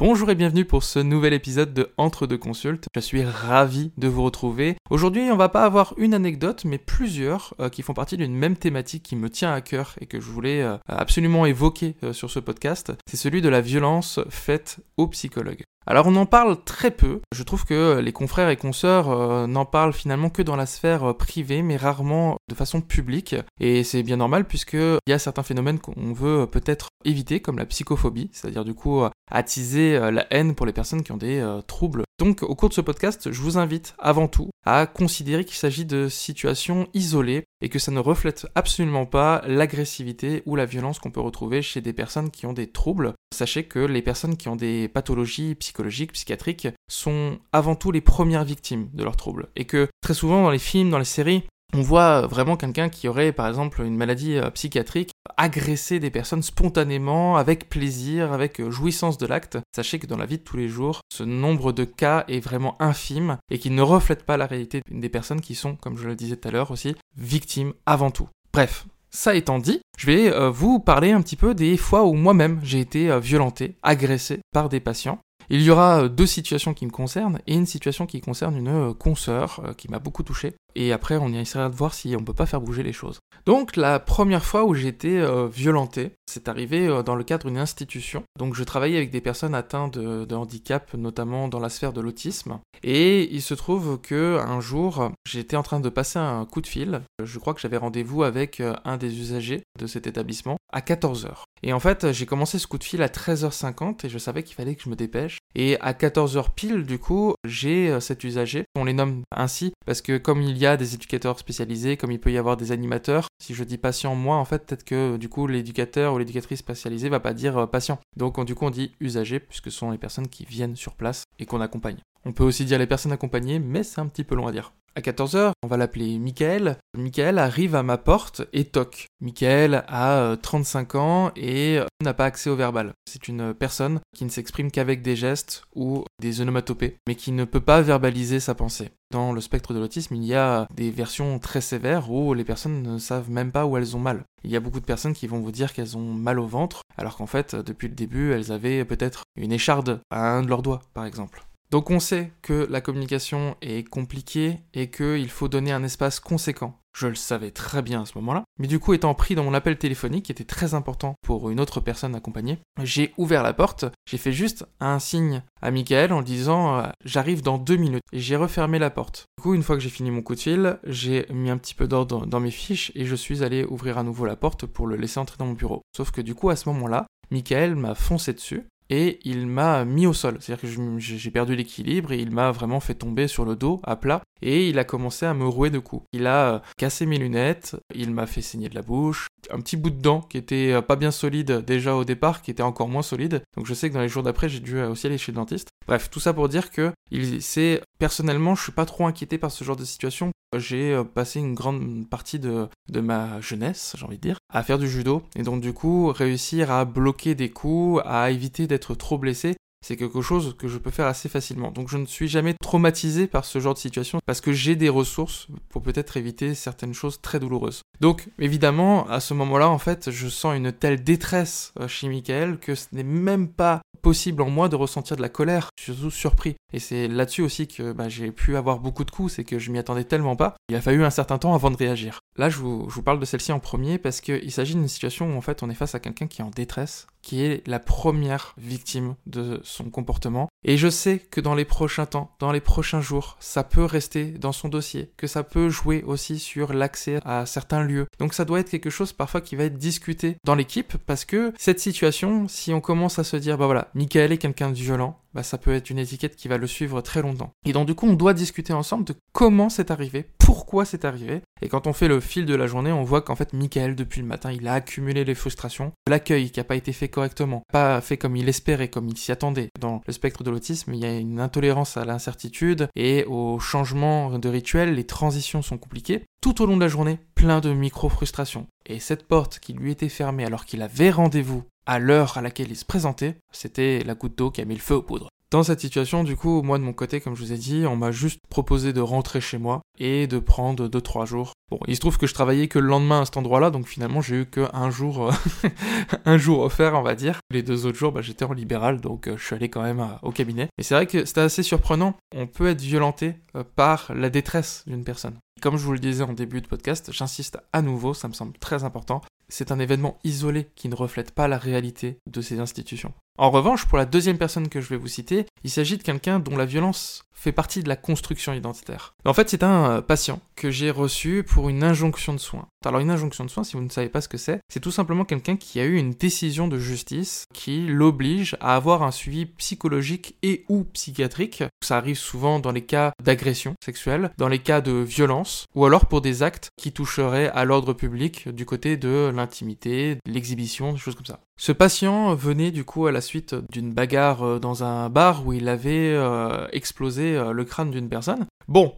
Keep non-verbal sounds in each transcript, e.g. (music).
Bonjour et bienvenue pour ce nouvel épisode de Entre deux consultes. Je suis ravi de vous retrouver. Aujourd'hui, on va pas avoir une anecdote, mais plusieurs euh, qui font partie d'une même thématique qui me tient à cœur et que je voulais euh, absolument évoquer euh, sur ce podcast. C'est celui de la violence faite aux psychologues. Alors on en parle très peu, je trouve que les confrères et consoeurs euh, n'en parlent finalement que dans la sphère euh, privée, mais rarement de façon publique, et c'est bien normal puisqu'il y a certains phénomènes qu'on veut peut-être éviter, comme la psychophobie, c'est-à-dire du coup euh, attiser la haine pour les personnes qui ont des troubles. Donc au cours de ce podcast, je vous invite avant tout à considérer qu'il s'agit de situations isolées et que ça ne reflète absolument pas l'agressivité ou la violence qu'on peut retrouver chez des personnes qui ont des troubles. Sachez que les personnes qui ont des pathologies psychologiques, psychiatriques, sont avant tout les premières victimes de leurs troubles. Et que très souvent dans les films, dans les séries, on voit vraiment quelqu'un qui aurait par exemple une maladie euh, psychiatrique agresser des personnes spontanément, avec plaisir, avec euh, jouissance de l'acte. Sachez que dans la vie de tous les jours, ce nombre de cas est vraiment infime et qui ne reflète pas la réalité des personnes qui sont, comme je le disais tout à l'heure aussi, victimes avant tout. Bref, ça étant dit, je vais euh, vous parler un petit peu des fois où moi-même j'ai été violenté, agressé par des patients. Il y aura deux situations qui me concernent et une situation qui concerne une consoeur qui m'a beaucoup touché et après on essaiera de voir si on peut pas faire bouger les choses. Donc la première fois où j'ai été euh, violenté, c'est arrivé euh, dans le cadre d'une institution. Donc je travaillais avec des personnes atteintes de, handicap, notamment dans la sphère de l'autisme. Et il se trouve que un jour, j'étais en train de passer un coup de fil. Je crois que j'avais rendez-vous avec euh, un des usagers de cet établissement à 14h. Et en fait, j'ai commencé ce coup de fil à 13h50 et je savais qu'il fallait que je me dépêche. Et à 14h pile, du coup, j'ai cet usager. On les nomme ainsi parce que comme il y a des éducateurs spécialisés, comme il peut y avoir des animateurs. Si je dis patient moi, en fait, peut-être que du coup l'éducateur ou l'éducatrice spécialisée va pas dire euh, patient. Donc du coup on dit usager puisque ce sont les personnes qui viennent sur place et qu'on accompagne. On peut aussi dire les personnes accompagnées, mais c'est un petit peu long à dire. À 14h, on va l'appeler Michael. Michael arrive à ma porte et toque. Michael a 35 euh, ans et euh, n'a pas accès au verbal. C'est une personne qui ne s'exprime qu'avec des gestes ou des onomatopées, mais qui ne peut pas verbaliser sa pensée. Dans le spectre de l'autisme, il y a des versions très sévères où les personnes ne savent même pas où elles ont mal. Il y a beaucoup de personnes qui vont vous dire qu'elles ont mal au ventre, alors qu'en fait, depuis le début, elles avaient peut-être une écharde à un de leurs doigts, par exemple. Donc on sait que la communication est compliquée et qu'il faut donner un espace conséquent. Je le savais très bien à ce moment-là. Mais du coup, étant pris dans mon appel téléphonique, qui était très important pour une autre personne accompagnée, j'ai ouvert la porte, j'ai fait juste un signe à Michael en disant euh, j'arrive dans deux minutes. Et j'ai refermé la porte. Du coup, une fois que j'ai fini mon coup de fil, j'ai mis un petit peu d'ordre dans mes fiches et je suis allé ouvrir à nouveau la porte pour le laisser entrer dans mon bureau. Sauf que du coup, à ce moment-là, Michael m'a foncé dessus et il m'a mis au sol. C'est-à-dire que j'ai perdu l'équilibre et il m'a vraiment fait tomber sur le dos à plat et il a commencé à me rouer de coups. Il a euh, cassé mes lunettes, il m'a fait saigner de la bouche, un petit bout de dent qui était euh, pas bien solide déjà au départ, qui était encore moins solide. Donc je sais que dans les jours d'après, j'ai dû euh, aussi aller chez le dentiste. Bref, tout ça pour dire que il personnellement, je suis pas trop inquiété par ce genre de situation. J'ai passé une grande partie de, de ma jeunesse, j'ai envie de dire, à faire du judo et donc du coup réussir à bloquer des coups, à éviter d'être trop blessé c'est quelque chose que je peux faire assez facilement. Donc je ne suis jamais traumatisé par ce genre de situation parce que j'ai des ressources pour peut-être éviter certaines choses très douloureuses. Donc évidemment, à ce moment-là, en fait, je sens une telle détresse euh, chez Michael que ce n'est même pas possible en moi de ressentir de la colère. Je suis surpris. Et c'est là-dessus aussi que bah, j'ai pu avoir beaucoup de coups, c'est que je m'y attendais tellement pas. Il a fallu un certain temps avant de réagir. Là, je vous, je vous parle de celle-ci en premier parce qu'il s'agit d'une situation où en fait on est face à quelqu'un qui est en détresse, qui est la première victime de son comportement. Et je sais que dans les prochains temps, dans les prochains jours, ça peut rester dans son dossier, que ça peut jouer aussi sur l'accès à certains lieux. Donc ça doit être quelque chose parfois qui va être discuté dans l'équipe parce que cette situation, si on commence à se dire, bah voilà, Michael est quelqu'un de violent, bah, ça peut être une étiquette qui va le suivre très longtemps. Et donc du coup, on doit discuter ensemble de comment c'est arrivé, pourquoi c'est arrivé. Et quand on fait le fil de la journée, on voit qu'en fait, Michael, depuis le matin, il a accumulé les frustrations, l'accueil qui n'a pas été fait correctement, pas fait comme il espérait, comme il s'y attendait. Dans le spectre de l'autisme, il y a une intolérance à l'incertitude et au changement de rituel, les transitions sont compliquées. Tout au long de la journée, plein de micro-frustrations. Et cette porte qui lui était fermée alors qu'il avait rendez-vous à l'heure à laquelle il se présentait, c'était la goutte d'eau qui a mis le feu aux poudres. Dans cette situation, du coup, moi de mon côté, comme je vous ai dit, on m'a juste proposé de rentrer chez moi et de prendre 2-3 jours. Bon, il se trouve que je travaillais que le lendemain à cet endroit-là, donc finalement j'ai eu que un jour, euh, (laughs) un jour offert, on va dire. Les deux autres jours, bah, j'étais en libéral, donc euh, je suis allé quand même euh, au cabinet. Et c'est vrai que c'était assez surprenant. On peut être violenté par la détresse d'une personne. Comme je vous le disais en début de podcast, j'insiste à nouveau, ça me semble très important. C'est un événement isolé qui ne reflète pas la réalité de ces institutions. En revanche, pour la deuxième personne que je vais vous citer, il s'agit de quelqu'un dont la violence fait partie de la construction identitaire. En fait, c'est un euh, patient que j'ai reçu pour une injonction de soins. Alors une injonction de soins, si vous ne savez pas ce que c'est, c'est tout simplement quelqu'un qui a eu une décision de justice qui l'oblige à avoir un suivi psychologique et ou psychiatrique. Ça arrive souvent dans les cas d'agression sexuelle, dans les cas de violence, ou alors pour des actes qui toucheraient à l'ordre public du côté de l'intimité, l'exhibition, des choses comme ça. Ce patient venait du coup à la suite d'une bagarre euh, dans un bar où il avait euh, explosé euh, le crâne d'une personne. Bon,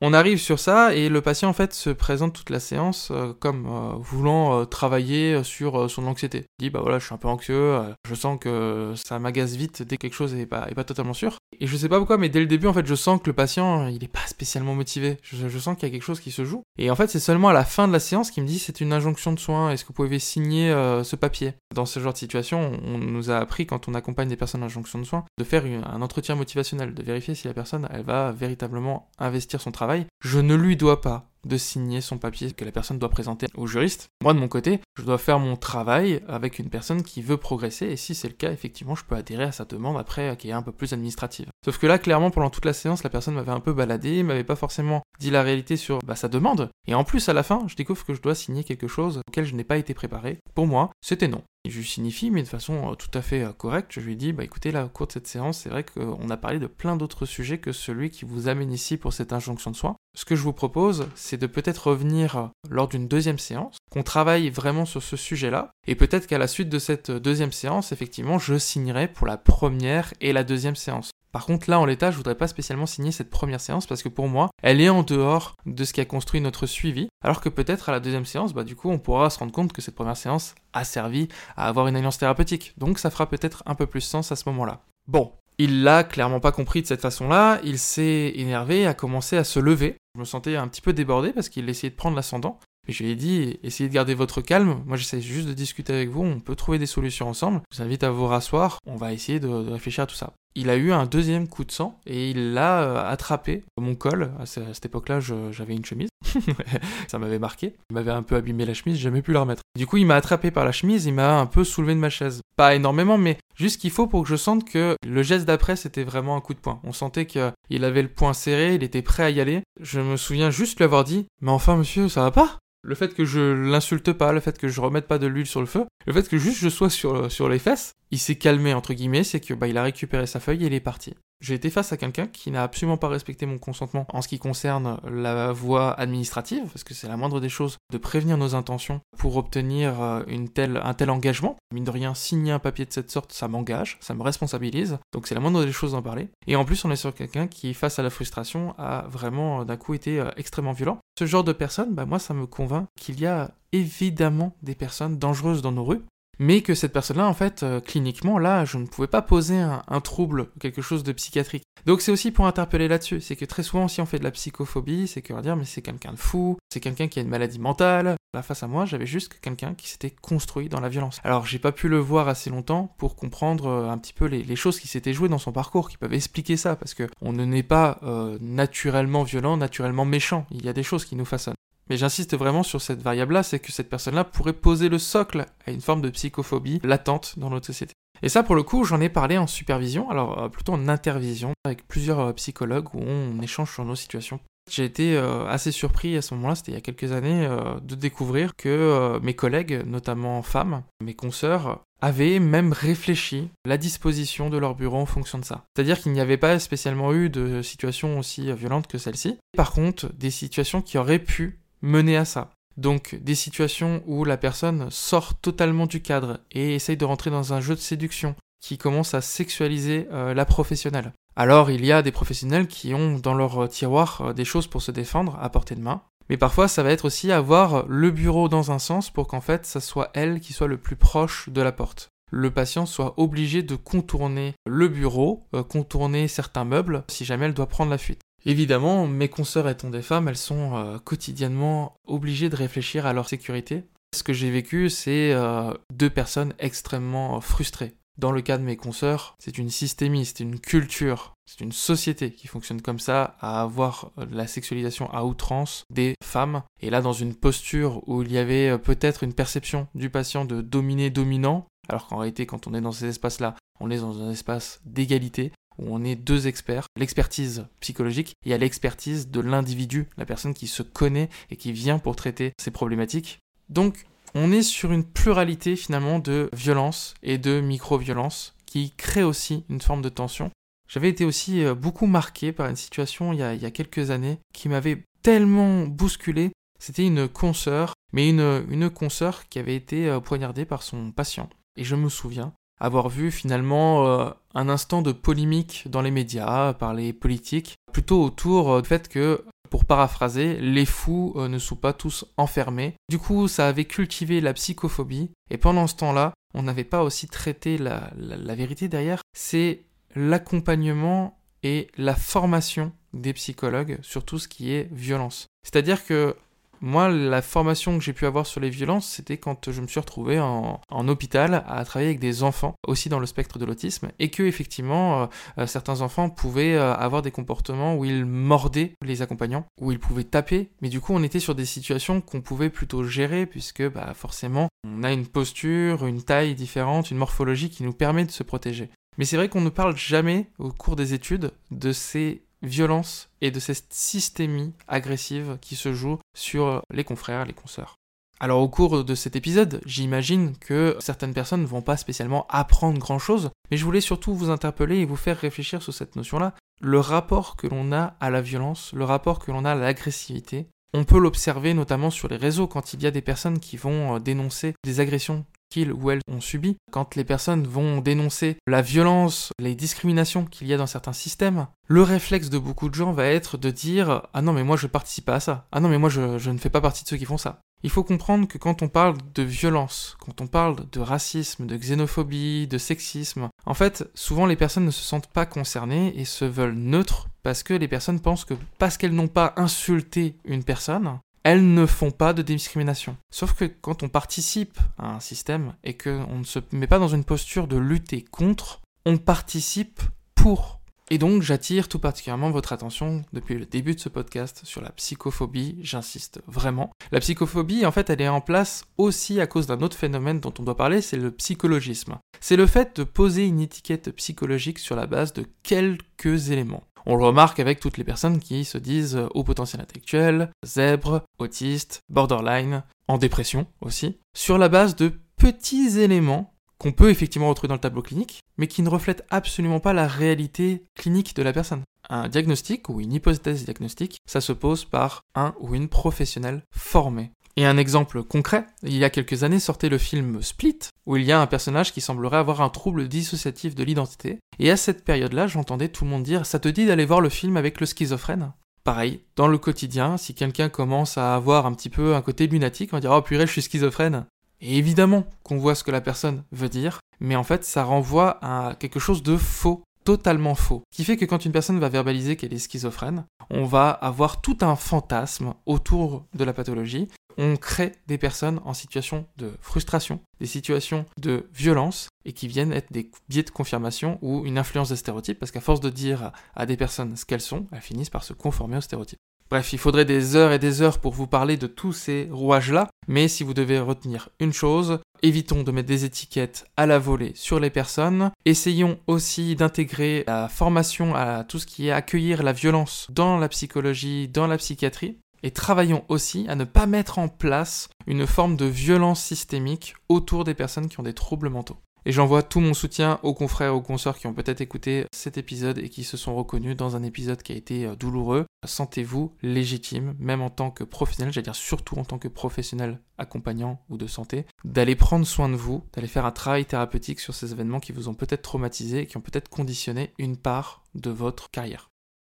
on arrive sur ça et le patient en fait se présente toute la séance comme voulant travailler sur son anxiété. Il dit bah voilà je suis un peu anxieux, je sens que ça m'agace vite dès que quelque chose est pas, est pas totalement sûr. Et je sais pas pourquoi mais dès le début en fait je sens que le patient il est pas spécialement motivé. Je, sens qu'il y a quelque chose qui se joue. Et en fait c'est seulement à la fin de la séance qu'il me dit c'est une injonction de soins, est-ce que vous pouvez signer ce papier? Dans ce genre de situation on nous a appris quand on accompagne des personnes en injonction de soins de faire un entretien motivationnel, de vérifier si la personne elle va véritablement investir son travail je ne lui dois pas de signer son papier que la personne doit présenter au juriste. Moi, de mon côté, je dois faire mon travail avec une personne qui veut progresser, et si c'est le cas, effectivement, je peux adhérer à sa demande après, qui est un peu plus administrative. Sauf que là, clairement, pendant toute la séance, la personne m'avait un peu baladé, m'avait pas forcément dit la réalité sur bah, sa demande, et en plus, à la fin, je découvre que je dois signer quelque chose auquel je n'ai pas été préparé. Pour moi, c'était non. Je lui signifie, mais de façon euh, tout à fait euh, correcte, je lui dis, bah écoutez, là, au cours de cette séance, c'est vrai qu'on a parlé de plein d'autres sujets que celui qui vous amène ici pour cette injonction de soins. Ce que je vous propose, c'est de peut-être revenir lors d'une deuxième séance, qu'on travaille vraiment sur ce sujet-là, et peut-être qu'à la suite de cette deuxième séance, effectivement, je signerai pour la première et la deuxième séance. Par contre, là, en l'état, je voudrais pas spécialement signer cette première séance parce que pour moi, elle est en dehors de ce qui a construit notre suivi. Alors que peut-être à la deuxième séance, bah, du coup, on pourra se rendre compte que cette première séance a servi à avoir une alliance thérapeutique. Donc, ça fera peut-être un peu plus sens à ce moment-là. Bon, il l'a clairement pas compris de cette façon-là, il s'est énervé, a commencé à se lever. Je me sentais un petit peu débordé parce qu'il essayait de prendre l'ascendant. Mais je lui ai dit, essayez de garder votre calme. Moi, j'essaie juste de discuter avec vous. On peut trouver des solutions ensemble. Je vous invite à vous rasseoir. On va essayer de, réfléchir à tout ça. Il a eu un deuxième coup de sang et il l'a euh, attrapé mon col. À cette époque-là, j'avais une chemise. (laughs) ça m'avait marqué. Il m'avait un peu abîmé la chemise, j'ai jamais pu la remettre. Du coup, il m'a attrapé par la chemise, il m'a un peu soulevé de ma chaise. Pas énormément, mais juste qu'il faut pour que je sente que le geste d'après, c'était vraiment un coup de poing. On sentait qu'il avait le poing serré, il était prêt à y aller. Je me souviens juste lui avoir dit Mais enfin, monsieur, ça va pas? Le fait que je l'insulte pas, le fait que je remette pas de l'huile sur le feu, le fait que juste je sois sur, sur les fesses, il s'est calmé entre guillemets, c'est que bah il a récupéré sa feuille et il est parti. J'ai été face à quelqu'un qui n'a absolument pas respecté mon consentement en ce qui concerne la voie administrative, parce que c'est la moindre des choses de prévenir nos intentions pour obtenir euh, un tel engagement. Mine de rien, signer un papier de cette sorte, ça m'engage, ça me responsabilise, donc c'est la moindre des choses d'en parler. Et en plus, on est sur quelqu'un qui, face à la frustration, a vraiment d'un coup été euh, extrêmement violent. Ce genre de personne, bah moi, ça me convainc qu'il y a évidemment des personnes dangereuses dans nos rues, mais que cette personne-là, en fait, euh, cliniquement, là, je ne pouvais pas poser un, trouble, quelque chose de psychiatrique. Donc c'est aussi pour interpeller là-dessus, c'est que très souvent, si on fait de la psychophobie, c'est qu'on va dire, mais c'est quelqu'un de fou, c'est quelqu'un qui a une maladie mentale. Là, face à moi, j'avais juste quelqu'un qui s'était construit dans la violence. Alors, j'ai pas pu le voir assez longtemps pour comprendre euh, un petit peu les, choses qui s'étaient jouées dans son parcours, qui peuvent expliquer ça, parce que on ne naît pas euh, naturellement violent, naturellement méchant. Il y a des choses qui nous façonnent. Mais j'insiste vraiment sur cette variable-là, c'est que cette personne-là pourrait poser le socle à une forme de psychophobie latente dans notre société. Et ça, pour le coup, j'en ai parlé en supervision, alors euh, plutôt en intervision, avec plusieurs euh, psychologues où on échange sur nos situations. J'ai été euh, assez surpris à ce moment-là, c'était il y a quelques années, de découvrir que mes collègues, notamment femmes, mes consoeurs, avaient même réfléchi la disposition de leur bureau en fonction de ça. C'est-à-dire qu'il n'y avait pas spécialement eu de situations aussi violentes que celle-ci. Par contre, des situations qui auraient pu mener à ça. Donc des situations où la personne sort totalement du cadre et essaye de rentrer dans un jeu de séduction qui commence à sexualiser euh, la professionnelle. Alors il y a des professionnels qui ont dans leur tiroir euh, des choses pour se défendre à portée de main. Mais parfois ça va être aussi avoir le bureau dans un sens pour qu'en fait ça soit elle qui soit le plus proche de la porte. le patient soit obligé de contourner le bureau, euh, contourner certains meubles, si jamais elle doit prendre la fuite. Évidemment, mes consoeurs étant des femmes, elles sont euh, quotidiennement obligées de réfléchir à leur sécurité. Ce que j'ai vécu, c'est euh, deux personnes extrêmement frustrées. Dans le cas de mes consoeurs, c'est une systémie, c'est une culture, c'est une société qui fonctionne comme ça, à avoir la sexualisation à outrance des femmes. Et là, dans une posture où il y avait peut-être une perception du patient de dominé-dominant, alors qu'en réalité, quand on est dans ces espaces-là, on est dans un espace d'égalité, où on est deux experts, l'expertise psychologique et à l'expertise de l'individu, la personne qui se connaît et qui vient pour traiter ces problématiques. Donc, on est sur une pluralité finalement de violences et de micro-violences qui créent aussi une forme de tension. J'avais été aussi euh, beaucoup marqué par une situation il y a, quelques années qui m'avait tellement bousculé. C'était une consoeur, mais une, une consoeur qui avait été euh, poignardée par son patient. Et je me souviens avoir vu finalement euh, un instant de polémique dans les médias, par les politiques, plutôt autour euh, du fait que, pour paraphraser, les fous euh, ne sont pas tous enfermés. Du coup, ça avait cultivé la psychophobie, et pendant ce temps-là, on n'avait pas aussi traité la, la vérité derrière, c'est l'accompagnement et la formation des psychologues sur tout ce qui est violence. C'est-à-dire que moi, la formation que j'ai pu avoir sur les violences, c'était quand je me suis retrouvé en, hôpital à travailler avec des enfants, aussi dans le spectre de l'autisme, et que effectivement, euh, euh, certains enfants pouvaient euh, avoir des comportements où ils mordaient les accompagnants, où ils pouvaient taper, mais du coup, on était sur des situations qu'on pouvait plutôt gérer, puisque bah, forcément, on a une posture, une taille différente, une morphologie qui nous permet de se protéger. Mais c'est vrai qu'on ne parle jamais au cours des études de ces violence et de cette systémie agressive qui se joue sur les confrères, les consoeurs. Alors au cours de cet épisode, j'imagine que certaines personnes ne vont pas spécialement apprendre grand-chose, mais je voulais surtout vous interpeller et vous faire réfléchir sur cette notion-là. Le rapport que l'on a à la violence, le rapport que l'on a à l'agressivité, on peut l'observer notamment sur les réseaux quand il y a des personnes qui vont euh, dénoncer des agressions qu'ils ou elles ont subi, quand les personnes vont dénoncer la violence, les discriminations qu'il y a dans certains systèmes, le réflexe de beaucoup de gens va être de dire Ah non, mais moi je participe pas à ça. Ah non, mais moi je, je ne fais pas partie de ceux qui font ça. Il faut comprendre que quand on parle de violence, quand on parle de racisme, de xénophobie, de sexisme, en fait, souvent les personnes ne se sentent pas concernées et se veulent neutres parce que les personnes pensent que parce qu'elles n'ont pas insulté une personne, elles ne font pas de discrimination. Sauf que quand on participe à un système et qu'on ne se met pas dans une posture de lutter contre, on participe pour. Et donc j'attire tout particulièrement votre attention depuis le début de ce podcast sur la psychophobie, j'insiste vraiment. La psychophobie, en fait, elle est en place aussi à cause d'un autre phénomène dont on doit parler, c'est le psychologisme. C'est le fait de poser une étiquette psychologique sur la base de quelques éléments. On le remarque avec toutes les personnes qui se disent au potentiel intellectuel, zèbre, autiste, borderline, en dépression aussi, sur la base de petits éléments qu'on peut effectivement retrouver dans le tableau clinique, mais qui ne reflètent absolument pas la réalité clinique de la personne. Un diagnostic ou une hypothèse diagnostique, ça se pose par un ou une professionnelle formée et un exemple concret, il y a quelques années sortait le film Split, où il y a un personnage qui semblerait avoir un trouble dissociatif de l'identité, et à cette période-là, j'entendais tout le monde dire Ça te dit d'aller voir le film avec le schizophrène? Pareil, dans le quotidien, si quelqu'un commence à avoir un petit peu un côté lunatique, on va dire Oh purée, je suis schizophrène. Et évidemment qu'on voit ce que la personne veut dire, mais en fait, ça renvoie à quelque chose de faux totalement faux. Qui fait que quand une personne va verbaliser qu'elle est schizophrène, on va avoir tout un fantasme autour de la pathologie. On crée des personnes en situation de frustration, des situations de violence, et qui viennent être des biais de confirmation ou une influence des stéréotypes, parce qu'à force de dire à des personnes ce qu'elles sont, elles finissent par se conformer aux stéréotypes. Bref, il faudrait des heures et des heures pour vous parler de tous ces rouages-là, mais si vous devez retenir une chose, évitons de mettre des étiquettes à la volée sur les personnes, essayons aussi d'intégrer la formation à tout ce qui est accueillir la violence dans la psychologie, dans la psychiatrie, et travaillons aussi à ne pas mettre en place une forme de violence systémique autour des personnes qui ont des troubles mentaux. Et j'envoie tout mon soutien aux confrères, aux consoeurs qui ont peut-être écouté cet épisode et qui se sont reconnus dans un épisode qui a été euh, douloureux. Sentez-vous légitime, même en tant que professionnel, j'allais dire surtout en tant que professionnel accompagnant ou de santé, d'aller prendre soin de vous, d'aller faire un travail thérapeutique sur ces événements qui vous ont peut-être traumatisé et qui ont peut-être conditionné une part de votre carrière.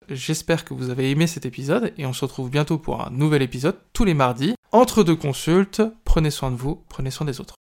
J'espère que vous avez aimé cet épisode et on se retrouve bientôt pour un nouvel épisode tous les mardis. Entre deux consultes, prenez soin de vous, prenez soin des autres.